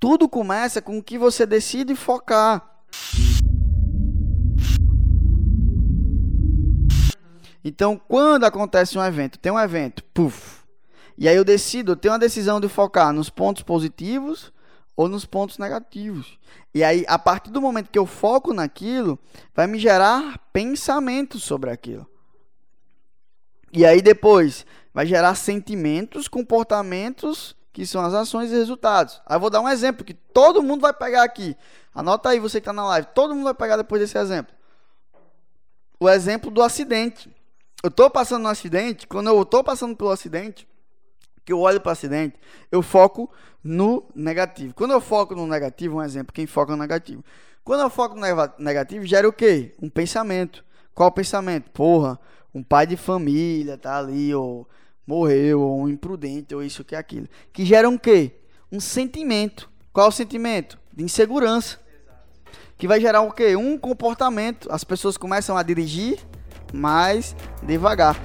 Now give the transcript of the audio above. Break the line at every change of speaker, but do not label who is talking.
Tudo começa com o que você decide focar. Então, quando acontece um evento, tem um evento, puf, e aí eu decido, eu tenho uma decisão de focar nos pontos positivos ou nos pontos negativos. E aí, a partir do momento que eu foco naquilo, vai me gerar pensamentos sobre aquilo. E aí depois vai gerar sentimentos, comportamentos, que são as ações e resultados. Aí eu vou dar um exemplo que todo mundo vai pegar aqui. Anota aí você que está na live. Todo mundo vai pegar depois desse exemplo. O exemplo do acidente. Eu estou passando no acidente. Quando eu estou passando pelo acidente, que eu olho para o acidente, eu foco no negativo. Quando eu foco no negativo, um exemplo, quem foca no negativo. Quando eu foco no negativo, gera o quê? Um pensamento. Qual pensamento? Porra, um pai de família tá ali, ou morreu, ou um imprudente, ou isso que aquilo. Que gera um quê? Um sentimento. Qual o sentimento? De insegurança. Que vai gerar o quê? Um comportamento. As pessoas começam a dirigir mais devagar.